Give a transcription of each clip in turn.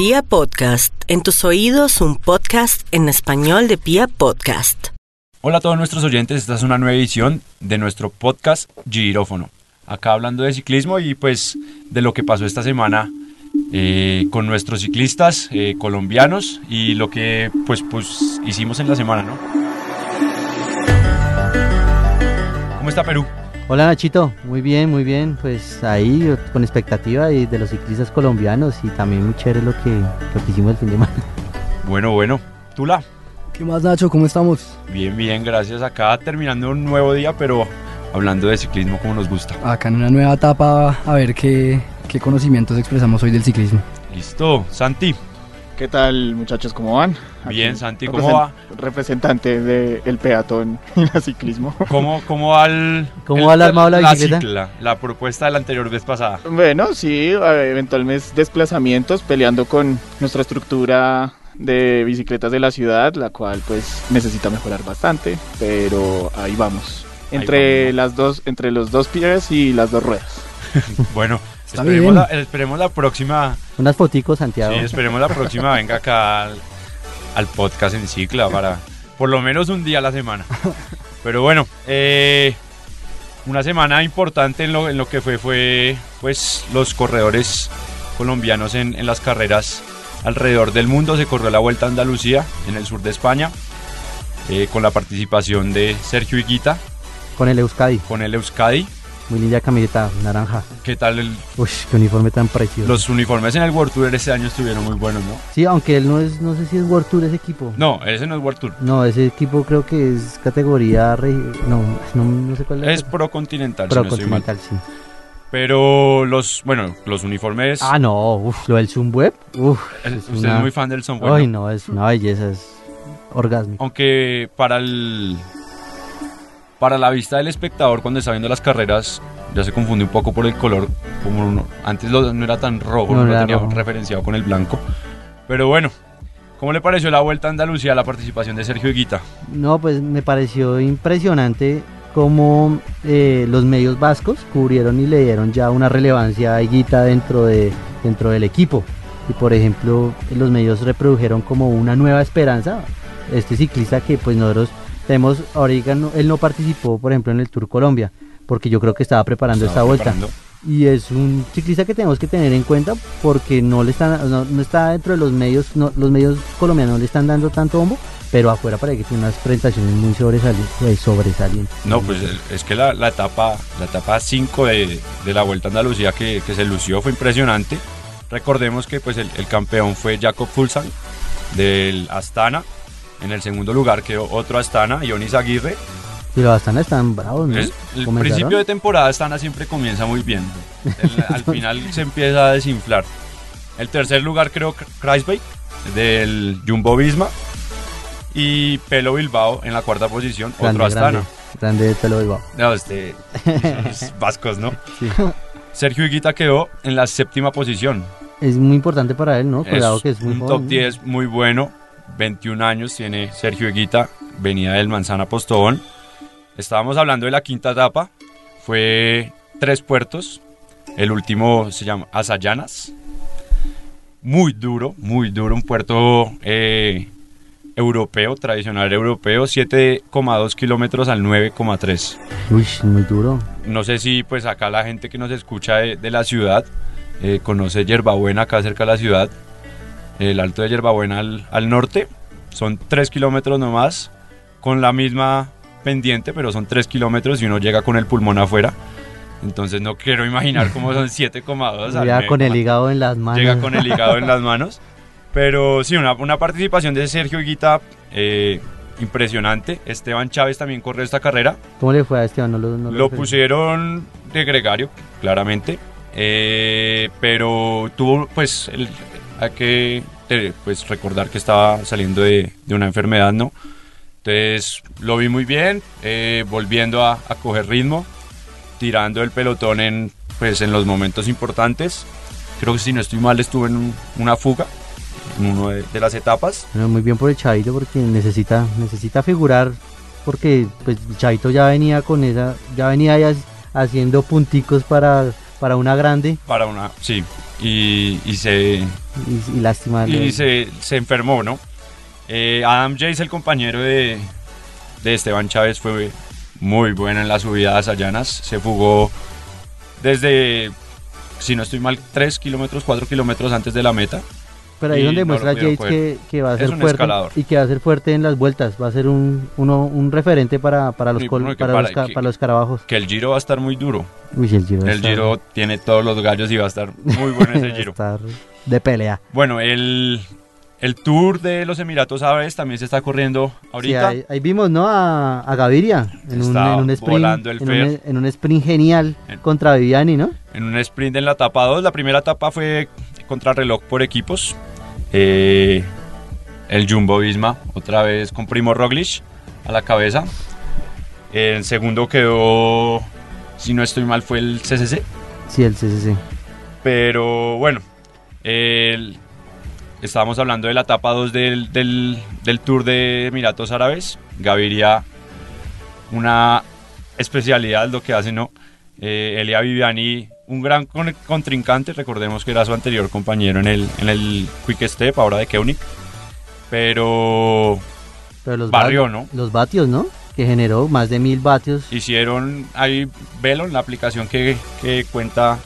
Pia Podcast, en tus oídos un podcast en español de Pia Podcast. Hola a todos nuestros oyentes, esta es una nueva edición de nuestro podcast Girófono. Acá hablando de ciclismo y pues de lo que pasó esta semana eh, con nuestros ciclistas eh, colombianos y lo que pues, pues hicimos en la semana, ¿no? ¿Cómo está Perú? Hola Nachito, muy bien, muy bien, pues ahí con expectativa y de los ciclistas colombianos y también muy chévere lo que, lo que hicimos el fin de semana. Bueno, bueno, Tula. ¿Qué más Nacho? ¿Cómo estamos? Bien, bien, gracias. Acá terminando un nuevo día, pero hablando de ciclismo como nos gusta. Acá en una nueva etapa, a ver qué, qué conocimientos expresamos hoy del ciclismo. Listo, Santi. ¿Qué tal muchachos? ¿Cómo van? Bien, Santi, ¿cómo va? Representante del peatón y el ciclismo. ¿Cómo, cómo va el, ¿Cómo va el armado de la bicicleta? cicla, la propuesta de la anterior vez pasada. Bueno, sí, eventualmente desplazamientos, peleando con nuestra estructura de bicicletas de la ciudad, la cual pues necesita mejorar bastante, pero ahí vamos. Entre vamos. las dos, entre los dos pies y las dos ruedas. Bueno, esperemos la, esperemos la próxima. Unas foticos, Santiago. Sí, esperemos la próxima venga acá al, al podcast en cicla para por lo menos un día a la semana. Pero bueno, eh, una semana importante en lo, en lo que fue fue pues los corredores colombianos en, en las carreras alrededor del mundo. Se corrió la Vuelta a Andalucía en el sur de España eh, con la participación de Sergio Higuita Con el Euskadi, con el Euskadi. Muy linda camiseta naranja. ¿Qué tal el- Uy, qué uniforme tan precioso. los uniformes en el World Tour este año estuvieron muy buenos, ¿no? Sí, aunque él no es, no sé si es World Tour ese equipo. No, ese no es World Tour. No, ese equipo creo que es categoría, re- no, no, no sé cuál Es Pro Continental, si Pro no estoy mal. Continental, sí. Pero los, bueno, los uniformes. Ah, no, uf, lo del Zoomweb, uf. el- es usted una- es muy fan del son bueno. Ay, no, es una belleza, es orgásmico. Aunque para el. Para la vista del espectador, cuando está viendo las carreras, ya se confunde un poco por el color. Como uno- antes lo- no era tan rojo, No, lo tenía rojo. referenciado con el blanco. Pero bueno, ¿cómo le pareció la vuelta a Andalucía, la participación de Sergio Higuita? No, pues me pareció impresionante cómo eh, los medios vascos cubrieron y le dieron ya una relevancia a Higuita dentro, de, dentro del equipo. Y por ejemplo, los medios reprodujeron como una nueva esperanza. Este ciclista que pues nosotros tenemos, ahorita no- él no participó, por ejemplo, en el Tour Colombia, porque yo creo que estaba preparando esta Estaba vuelta. preparando. Y es un ciclista que tenemos que tener en cuenta porque no le están, no, no está dentro de los medios, no- los medios colombianos no le están dando tanto bombo, pero afuera parece que tiene unas presentaciones muy sobresalientes. pues, sobresalientes. No, pues es que la, la etapa la etapa 5 de, de la Vuelta a Andalucía que, que se lució fue impresionante. Recordemos que pues el, el campeón fue Jacob Fulsan del Astana. En el segundo lugar quedó otro Astana, Ionis Aguirre. Y los Astana están bravos, ¿no? Es- el principio de temporada Astana siempre comienza muy bien. El- al final se empieza a desinflar. El tercer lugar creo Kreisbeck del Jumbo Visma. Y Pelo Bilbao en la cuarta posición, Grande, otro Astana. grande, grande de Pelo Bilbao. No, este. los vascos, ¿no? Sí. Sergio Higuita quedó en la séptima posición. Es muy importante para él, ¿no? Cuidado que es muy un joven, top ¿no? 10 muy bueno. 21 años tiene Sergio Higuita, venía del Manzana Postobón. Estábamos hablando de la quinta etapa. Fue tres puertos. El último se llama Asayanas. Muy duro, muy duro. Un puerto eh, europeo, tradicional europeo. 7,2 kilómetros al 9,3. Uy, muy duro. No sé si pues acá la gente que nos escucha de, de la ciudad eh, conoce Yerbabuena acá cerca de la ciudad. El alto de Yerbabuena al, al norte. Son 3 kilómetros nomás con la misma pendiente, pero son 3 kilómetros y uno llega con el pulmón afuera. Entonces no quiero imaginar cómo son 7,2. al Ya con el 9,3. hígado en las manos. Llega con el hígado en las manos. Pero sí, una, una participación de Sergio Higuita eh, impresionante. Esteban Chávez también corrió esta carrera. ¿Cómo le fue a Esteban? No lo, no Lo referí. pusieron de gregario, claramente. Eh, pero tuvo, pues, el- hay que eh, pues, recordar que estaba saliendo de, de una enfermedad, ¿no? Entonces lo vi muy bien, eh, volviendo a, a coger ritmo, tirando el pelotón en, pues, en los momentos importantes. Creo que si no estoy mal estuve en un- una fuga en una de, de las etapas. Bueno, muy bien por el Chavito porque necesita, necesita figurar porque pues el Chavito ya venía con esa, ya venía ya haciendo punticos para, para una grande. Para una, sí, y, y se, Y, y lástima. y se, se enfermó, ¿no? Eh, Adam Jace, el compañero de, de Esteban Chávez, fue muy bueno en las subidas a llanas. Se fugó desde, si no estoy mal, 3 kilómetros, 4 kilómetros antes de la meta. Pero ahí y donde muestra Yates que, que va a Es ser fuerte escalador. y que va a ser fuerte en las vueltas. Va a ser un, uno, un referente para, para, los, Sí, col- para, para los, que- para los carabajos. Que el Giro va a estar muy duro. Uy, el Giro. El Giro tiene todos los gallos y va a estar muy bueno ese va a Giro. estar de pelea. Bueno, el, el Tour de los Emiratos Árabes también se está corriendo Sí, ahorita. ahí, ahí vimos, ¿no? A, a Gaviria en un, en un sprint. volando el en, un, en un sprint genial En- contra Viviani, ¿no? en un sprint en la etapa 2. La primera etapa fue contrarreloj por equipos. Eh, el Jumbo Visma, otra vez con Primo Roglic a la cabeza. El segundo quedó, si no estoy mal, fue el CCC. Sí, el CCC. Pero bueno, el- estábamos hablando de la etapa 2 del, del- del Tour de Emiratos Árabes. Gaviria, una especialidad lo que hace, ¿no? Eh, Elia Viviani, un gran con- contrincante, recordemos que era su anterior compañero en el, en el Quick Step, ahora de Keunig. Pero Pero los barrió, ¿no? Los vatios, ¿no? Que generó más de mil vatios. hicieron ahí Velon, la aplicación que, que cuenta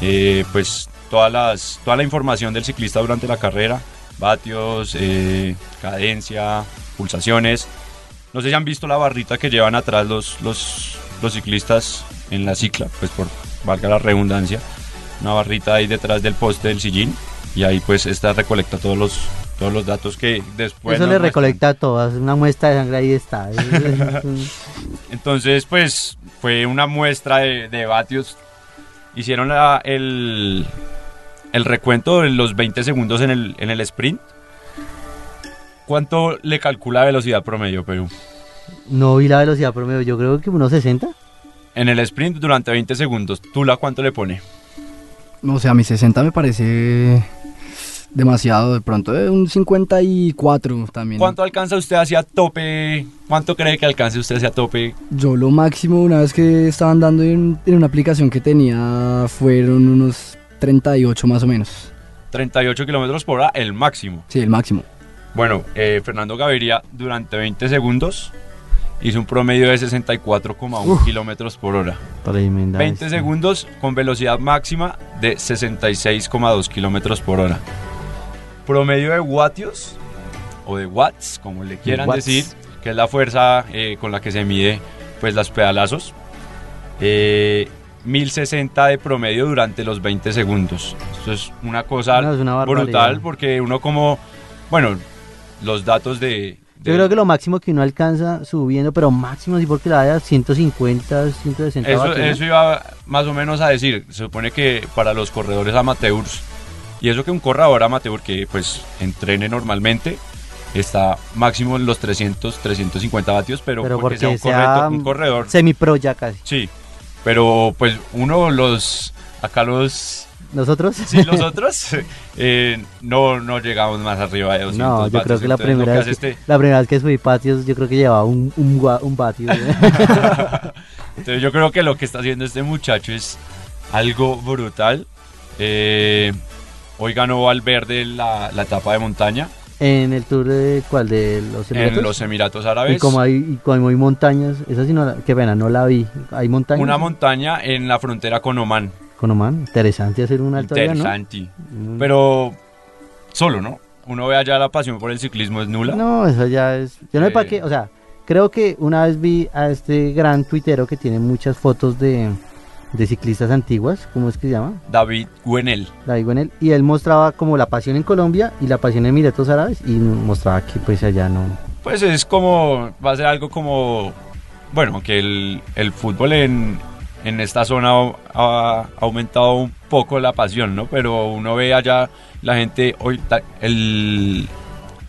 eh, pues todas las, toda la información del ciclista durante la carrera, vatios, eh, cadencia, pulsaciones. No sé si han visto la barrita que llevan atrás los, los, los ciclistas en la cicla, pues por valga la redundancia, una barrita ahí detrás del poste del sillín y ahí pues esta recolecta todos los, todos los datos que después... Eso le muestran. recolecta todo, hace una muestra de sangre ahí está. Entonces, pues fue una muestra de, de vatios. Hicieron la- el, el recuento de los 20 segundos en el, en el sprint. ¿Cuánto le calcula velocidad promedio, Perú? no vi la velocidad promedio, yo creo que unos 60. En el sprint durante 20 segundos, ¿Tula cuánto le pone? O sea, mi 60 me parece demasiado. De pronto, eh, un 54 también. ¿Cuánto alcanza usted hacia tope? ¿Cuánto cree que alcance usted hacia tope? Yo lo máximo, una vez que estaba andando en, en una aplicación que tenía, fueron unos 38 más o menos. 38 kilómetros por hora, el máximo. Sí, el máximo. Bueno, eh, Fernando Gaviria durante 20 segundos hizo un promedio de 64,1 kilómetros por hora. Tremenda 20 bestia. segundos con velocidad máxima de 66,2 kilómetros por hora. Promedio de watios o de watts, como le quieran watts. decir, que es la fuerza eh, con la que se mide pues las pedalazos. Eh, 1060 de promedio durante los 20 segundos. Esto es una cosa No, es una barbaridad. brutal porque uno como, bueno, los datos de... Yo creo que lo máximo que uno alcanza subiendo, pero máximo sí porque la da 150, 160 Eso, eso iba más o menos a decir. Se supone que para los corredores amateurs, y eso que un corredor amateur que pues entrene normalmente, está máximo en los 300, 350 vatios, pero, Pero porque, sea un, sea, correcto- un corredor. Semi-pro ya casi. Sí, pero pues uno los, acá los, ¿Nosotros? sí, los otros, eh, no, no llegamos más arriba de 200 No, yo creo que la primera, vez que, este- la primera vez que subí patios, yo creo que llevaba un, un, un vatio. Entonces yo creo que lo que está haciendo este muchacho es algo brutal. Eh, hoy ganó Valverde la, la etapa de montaña en el tour de, ¿cuál? De los Emiratos. en los Emiratos Árabes. Y como hay, y como hay montañas, esa sí no qué pena, no la vi. Hay montañas. Una montaña en la frontera con Oman. Con Oman, interesante hacer un alto allá, ¿no? Interesante. Mm. Pero solo, ¿no? Uno ve allá la pasión por el ciclismo es nula. No, eso ya es. Yo no sé para Eh. qué. O sea, creo que una vez vi a este gran tuitero que tiene muchas fotos de, de ciclistas antiguas. ¿Cómo es que se llama? David Guenel. David Guenel. Y él mostraba como la pasión en Colombia y la pasión en Emiratos Árabes. Y mostraba que pues allá no. Pues es como, va a ser algo como, bueno, que el, el fútbol en, en esta zona ha, aumentado un poco la pasión, ¿no? Pero uno ve allá la gente, hoy el,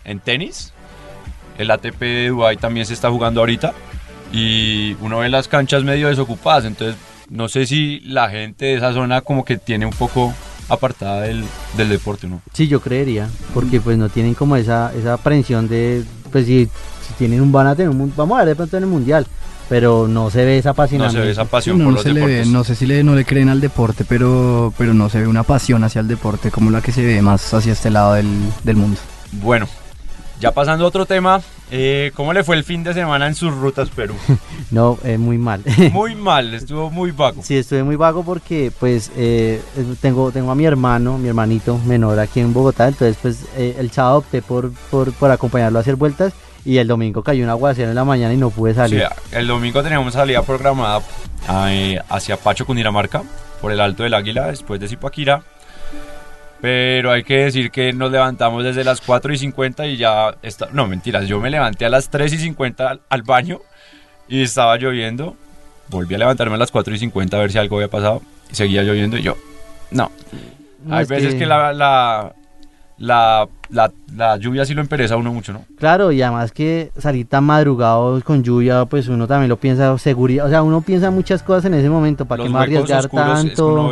en tenis, el ATP de Dubai también se está jugando ahorita y uno ve las canchas medio desocupadas, entonces no sé si la gente de esa zona como que tiene un poco apartada del, del deporte, ¿no? Sí, yo creería. Porque pues no tienen como esa, esa aprensión de. Pues si, si tienen un van a tener un Vamos a ver de pronto en el mundial. Pero no se ve esa No apasionamiento. se ve esa Sí, pasión no, por no los se le ve, no sé si le, no le creen al deporte, pero, pero no se ve una pasión hacia el deporte como la que se ve más hacia este lado del, del mundo. Bueno, ya pasando a otro tema, eh, ¿cómo le fue el fin de semana en sus rutas, Perú? No, eh, muy mal. Muy mal, estuvo muy vago. Sí, estuve muy vago porque pues eh, tengo, tengo a mi hermano, mi hermanito menor aquí en Bogotá, entonces pues eh, el sábado opté por, por, por acompañarlo a hacer vueltas y el domingo cayó un aguacero en la mañana y no pude Sí, salir. el domingo teníamos salida programada eh, hacia Pacho, Cundinamarca, por el Alto del Águila, después de Zipaquirá. Pero hay que decir que nos levantamos desde las 4 y 50 y ya está. No, mentiras, yo me levanté a las 3 y 50 al, al baño y estaba lloviendo. Volví a levantarme a las 4 y 50 a ver si algo había pasado. Y seguía lloviendo y yo, no. No, Hay es veces que, la, la, la, la, la lluvia sí lo empereza a uno mucho, ¿no? Claro, y además que salir tan madrugado con lluvia, pues uno también lo piensa seguridad, o sea, uno piensa muchas cosas en ese momento, ¿para qué me arriesgar que tanto?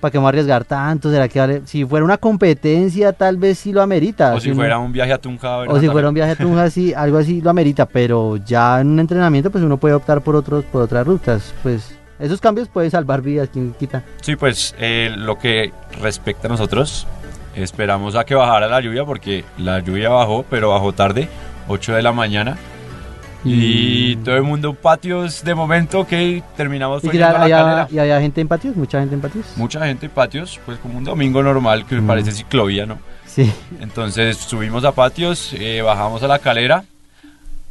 ¿Para qué me arriesgar tanto? ¿Será que vale? Si fuera una competencia, tal vez sí lo amerita. o si fuera un viaje a Tunja. a ver o si fuera un viaje a Tunja, sí, algo así lo amerita, pero ya en un entrenamiento, pues uno puede optar por otros, por otras rutas, pues esos cambios pueden salvar vidas, quien quita. Sí, pues eh, lo que respecta a nosotros, esperamos a que bajara la lluvia porque la lluvia bajó, pero bajó tarde, 8 de la mañana. Y Mm. todo el mundo patios de momento que terminamos ¿Y, la calera. y había gente en patios? ¿Mucha gente en patios? Mucha gente patios, pues como un domingo normal que Mm. parece ciclovía, ¿no? Sí. Entonces subimos a patios, eh, bajamos a la calera.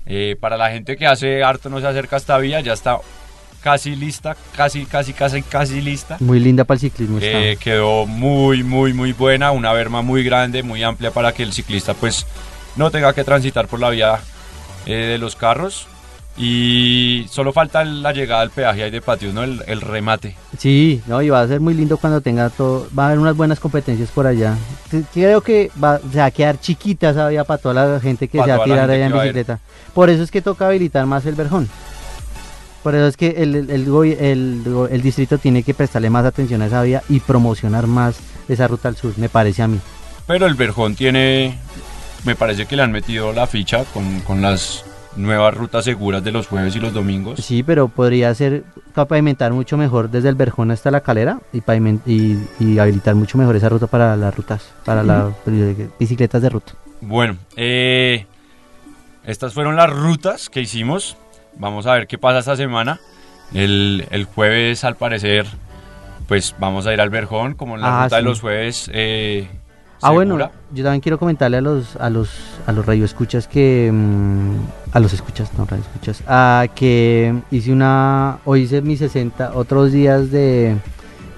Eh, para la gente que hace harto no se acerca a esta vía, ya está casi lista, casi, casi, casi, casi lista. Muy linda para el ciclismo. Eh, quedó muy, muy, muy buena, una berma muy grande, muy amplia para que el ciclista pues no tenga que transitar por la vía eh, de los carros. Y solo falta la llegada al peaje ahí de patios, ¿no? El, el remate. Sí, no, y va a ser muy lindo cuando tenga todo, va a haber unas buenas competencias por allá. Creo que va, se va a quedar chiquita esa vía para toda la gente que Pa' se va a tirar allá en a bicicleta. Por eso es que toca habilitar más el verjón. Por eso es que el, el, el el distrito tiene que prestarle más atención a esa vía y promocionar más esa ruta al sur, me parece a mí. Pero el Verjón tiene, me parece que le han metido la ficha con, con las nuevas rutas seguras de los jueves y los domingos. Sí, pero podría ser para pavimentar mucho mejor desde el verjón hasta la calera y, y, y habilitar mucho mejor esa ruta para las rutas, para las bicicletas de ruta. Bueno, eh, estas fueron las rutas que hicimos. Vamos a ver qué pasa esta semana. El, el jueves, al parecer, pues vamos a ir al Verjón, como en la Ah, ruta de los jueves. eh, Ah, bueno, yo también quiero comentarle a los a los a los radioescuchas que mm, a los escuchas, no radioescuchas, a que hice una hoy hice mis 60 otros días de,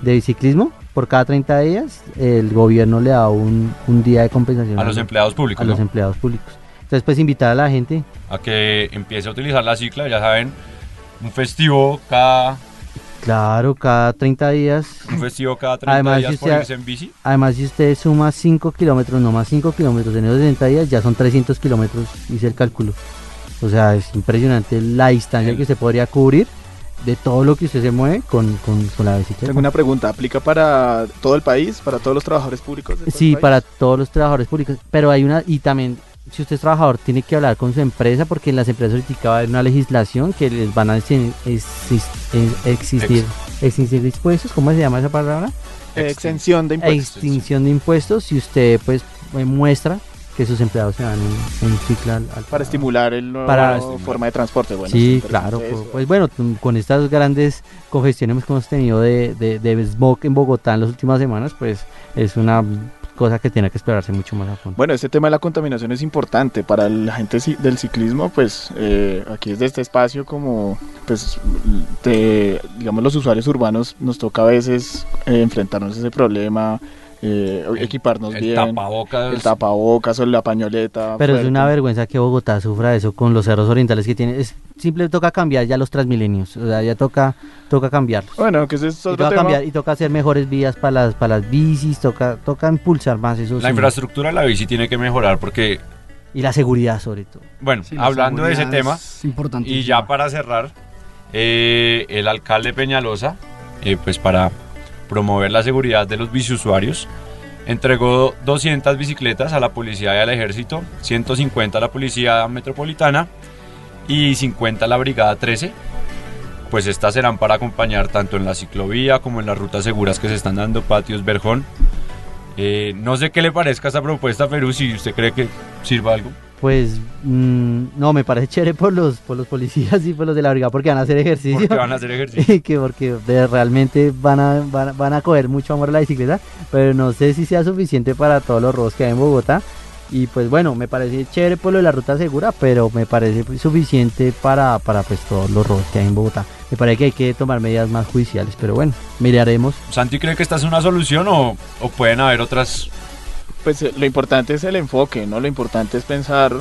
de biciclismo por cada 30 días, el gobierno le da un, un día de compensación A los empleados públicos, a los empleados públicos. Entonces, pues invitar a la gente A que empiece a utilizar la cicla, ya saben, un festivo cada, Claro, cada 30 días. un festivo cada 30 Además, días si por usted- irse en bici. Además, si usted suma 5 kilómetros, no más 5 kilómetros en esos 60 días, ya son 300 kilómetros, hice el cálculo. O sea, es impresionante la distancia El- que se podría cubrir de todo lo que usted se mueve con, con, con la bicicleta. Tengo una pregunta, ¿aplica para todo el país, para todos los trabajadores públicos? de todo el Sí, país? para todos los trabajadores públicos. Pero hay una, y también, si usted es trabajador, tiene que hablar con su empresa, porque en las empresas ahorita va a haber una legislación que les van a exi- exis- ex- existir, exigir impuestos, ¿cómo se llama esa palabra? Eh, exención de impuestos. Extinción de impuestos si usted pues eh, muestra que sus empleados se van en, en cicla al, al Para estimular el nuevo Para- forma de transporte. Bueno, sí, claro. pues, Pues bueno, con estas grandes congestiones que hemos tenido de, de, de smog en Bogotá en las últimas semanas, pues es una cosa que tiene que explorarse mucho más a fondo. Bueno, este tema de la contaminación es importante para la gente del ciclismo, pues eh, aquí desde este espacio como, pues, de, digamos, los usuarios urbanos nos toca a veces eh, enfrentarnos a ese problema, eh, El- equiparnos el bien, tapabocas. el tapabocas o la pañoleta. Pero es una vergüenza que Bogotá sufra eso con los cerros orientales que tiene. Es simple toca cambiar ya los transmilenios, o sea, ya toca toca cambiarlos. Bueno, que es Y otro toca tema. cambiar y toca hacer mejores vías para las para las bicis, toca toca impulsar más eso. La sí. infraestructura de la bici tiene que mejorar porque, y la seguridad sobre todo. bueno, Sí, hablando de ese tema, Es importante. y ya para cerrar, eh, el alcalde Peñalosa, eh, pues para promover la seguridad de los biciusuarios, entregó 200 bicicletas a la policía y al ejército, 150 a la policía metropolitana y 50 a la brigada 13 pues estas serán para acompañar tanto en la ciclovía como en las rutas seguras que se están dando, patios, Berjón. Eh, no sé qué le parezca esta propuesta, Perú, si usted cree que sirva algo. Pues mm, no, me parece chévere por los, por los policías y por los de la brigada porque van a hacer ejercicio. Porque van a hacer ejercicio. Y que porque de- realmente van a, van, van a coger mucho amor a la bicicleta, pero no sé si sea suficiente para todos los robos que hay en Bogotá. Y pues bueno, me parece chévere por lo de la ruta segura, pero me parece suficiente para, para pues todos los robos que hay en Bogotá. Me parece que hay que tomar medidas más judiciales, pero bueno, miraremos. ¿Santi cree que esta es una solución o, o pueden haber otras? Pues lo importante es el enfoque, ¿no? Lo importante es pensar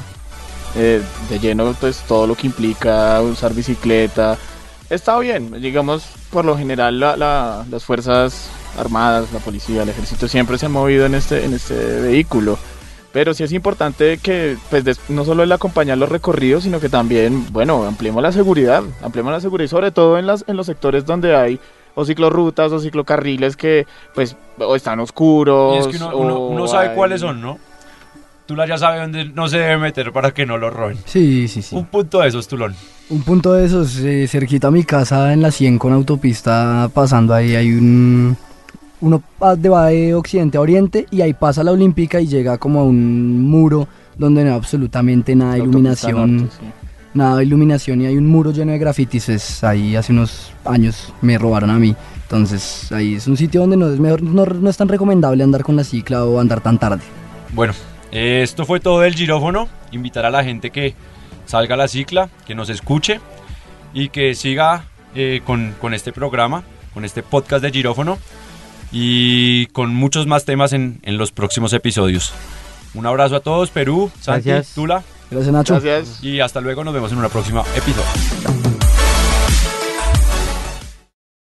eh, de lleno pues todo lo que implica usar bicicleta. Está bien, digamos, por lo general la- la- las fuerzas armadas, la policía, el ejército siempre se han movido en este, en este vehículo. Pero sí es importante que pues no solo el acompañar los recorridos, sino que también, bueno, ampliemos la seguridad, ampliemos la seguridad y sobre todo en, las, en los sectores donde hay o ciclorrutas o ciclocarriles que pues o están oscuros. Y es que uno, o uno sabe hay- cuáles son, ¿no? Tula ya sabe dónde no se debe meter para que no lo roben. Sí, sí, sí. Un punto de esos, Tulón. Un punto de esos, eh, cerquita a mi casa, en la 100 con autopista, pasando ahí hay un... Uno de- va de occidente a oriente y ahí pasa la olímpica y llega como a un muro donde no hay absolutamente nada de iluminación. norte, sí. Nada de iluminación y hay un muro lleno de grafitis. Ahí hace unos años me robaron a mí. Entonces ahí es un sitio donde no es, mejor, no, no es tan recomendable andar con la cicla o andar tan tarde. Bueno, esto fue todo del girófono. Invitar a la gente que salga a la cicla, que nos escuche y que siga eh, con, con este programa, con este podcast de girófono y con muchos más temas en, en los próximos episodios. Un abrazo a todos, Perú, Santi, Gracias. Tula Gracias Nacho. Gracias. y hasta luego. Nos vemos en una próxima episodio.